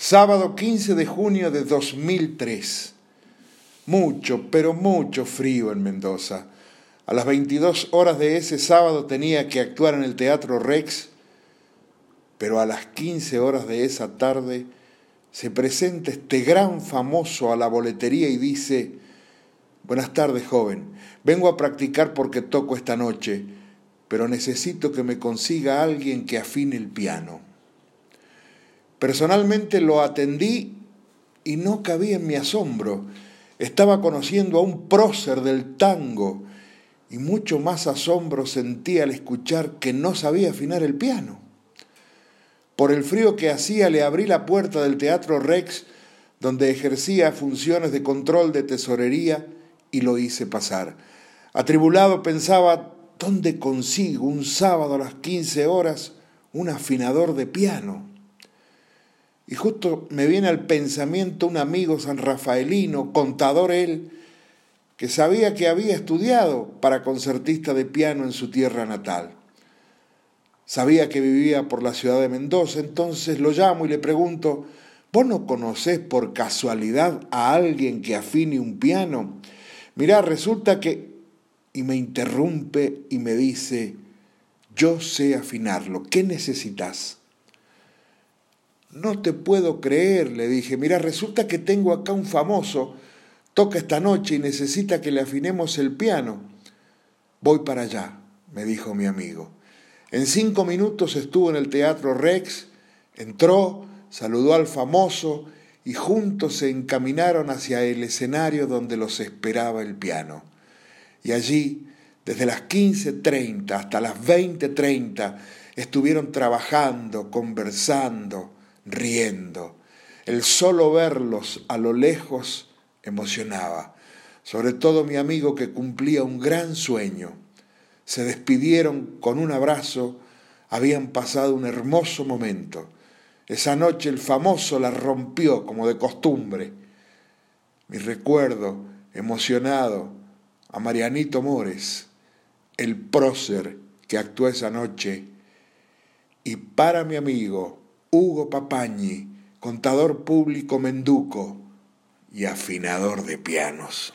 sábado 15 de junio de 2003. Mucho, pero mucho frío en Mendoza. A las 22 horas de ese sábado tenía que actuar en el Teatro Rex, pero a las 15 horas de esa tarde se presenta este gran famoso a la boletería y dice, Buenas tardes, joven, vengo a practicar porque toco esta noche, pero necesito que me consiga alguien que afine el piano. Personalmente lo atendí y no cabía en mi asombro. Estaba conociendo a un prócer del tango y mucho más asombro sentí al escuchar que no sabía afinar el piano. Por el frío que hacía le abrí la puerta del Teatro Rex, donde ejercía funciones de control de tesorería, y lo hice pasar. Atribulado pensaba, ¿dónde consigo un sábado a las 15 horas un afinador de piano? Y justo me viene al pensamiento un amigo san rafaelino, contador él, que sabía que había estudiado para concertista de piano en su tierra natal. Sabía que vivía por la ciudad de Mendoza, entonces lo llamo y le pregunto, ¿vos no conocés por casualidad a alguien que afine un piano? Mirá, resulta que... Y me interrumpe y me dice, yo sé afinarlo, ¿qué necesitas? No te puedo creer, le dije, mira, resulta que tengo acá un famoso, toca esta noche y necesita que le afinemos el piano. Voy para allá, me dijo mi amigo. En cinco minutos estuvo en el Teatro Rex, entró, saludó al famoso y juntos se encaminaron hacia el escenario donde los esperaba el piano. Y allí, desde las 15.30 hasta las 20.30, estuvieron trabajando, conversando, riendo. El solo verlos a lo lejos emocionaba, sobre todo mi amigo que cumplía un gran sueño. Se despidieron con un abrazo, habían pasado un hermoso momento. Esa noche el famoso la rompió como de costumbre. Mi recuerdo, emocionado, a Marianito Mores, el prócer que actuó esa noche, y para mi amigo Hugo Papañi, contador público menduco y afinador de pianos.